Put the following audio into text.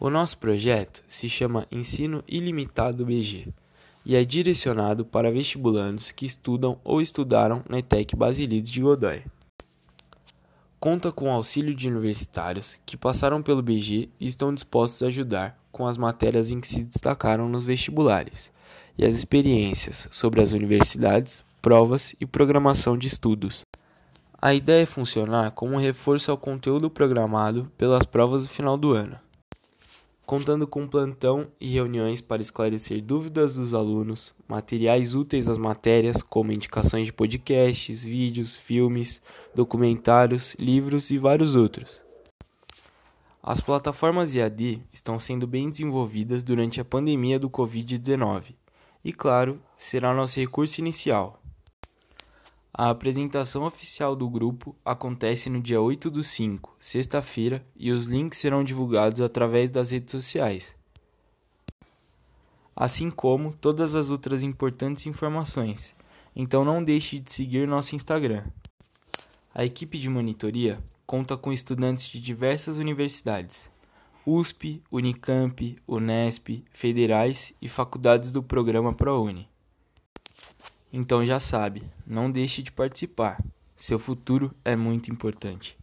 O nosso projeto se chama Ensino Ilimitado BG e é direcionado para vestibulandos que estudam ou estudaram na ETEC Basilides de Godoy. Conta com o auxílio de universitários que passaram pelo BG e estão dispostos a ajudar com as matérias em que se destacaram nos vestibulares e as experiências sobre as universidades, provas e programação de estudos. A ideia é funcionar como um reforço ao conteúdo programado pelas provas do final do ano contando com plantão e reuniões para esclarecer dúvidas dos alunos, materiais úteis às matérias, como indicações de podcasts, vídeos, filmes, documentários, livros e vários outros. As plataformas IAD estão sendo bem desenvolvidas durante a pandemia do Covid-19 e, claro, será nosso recurso inicial. A apresentação oficial do grupo acontece no dia 8 do 5, sexta-feira, e os links serão divulgados através das redes sociais. Assim como todas as outras importantes informações. Então não deixe de seguir nosso Instagram. A equipe de monitoria conta com estudantes de diversas universidades: USP, Unicamp, Unesp, federais e faculdades do programa ProUni. Então já sabe, não deixe de participar. Seu futuro é muito importante.